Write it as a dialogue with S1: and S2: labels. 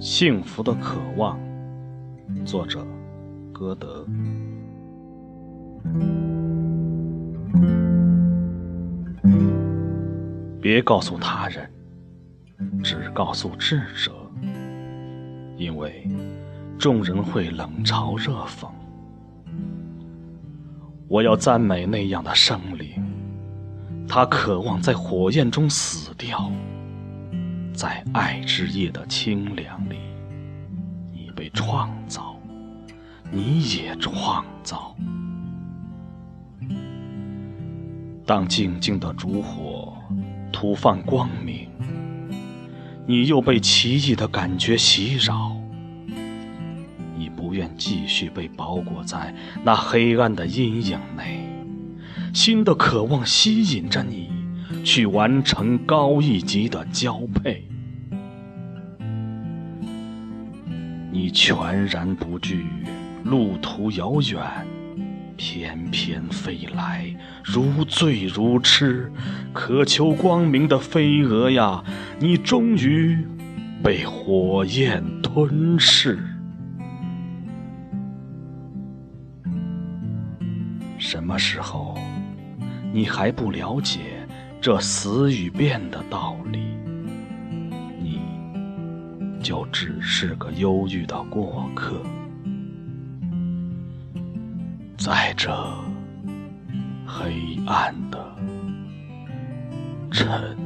S1: 幸福的渴望作者歌德。别告诉他人只告诉智者因为众人会冷嘲热讽我要赞美那样的生灵，他渴望在火焰中死掉。在爱之夜的清凉里，你被创造，你也创造。当静静的烛火吐放光明，你又被奇异的感觉袭扰。愿继续被包裹在那黑暗的阴影内，新的渴望吸引着你。去完成高一级的交配，你全然不惧路途遥远，翩翩飞来，如醉如痴，渴求光明的飞蛾呀！你终于被火焰吞噬。什么时候，你还不了解？这死与变的道理，你就只是个忧郁的过客，在这黑暗的沉。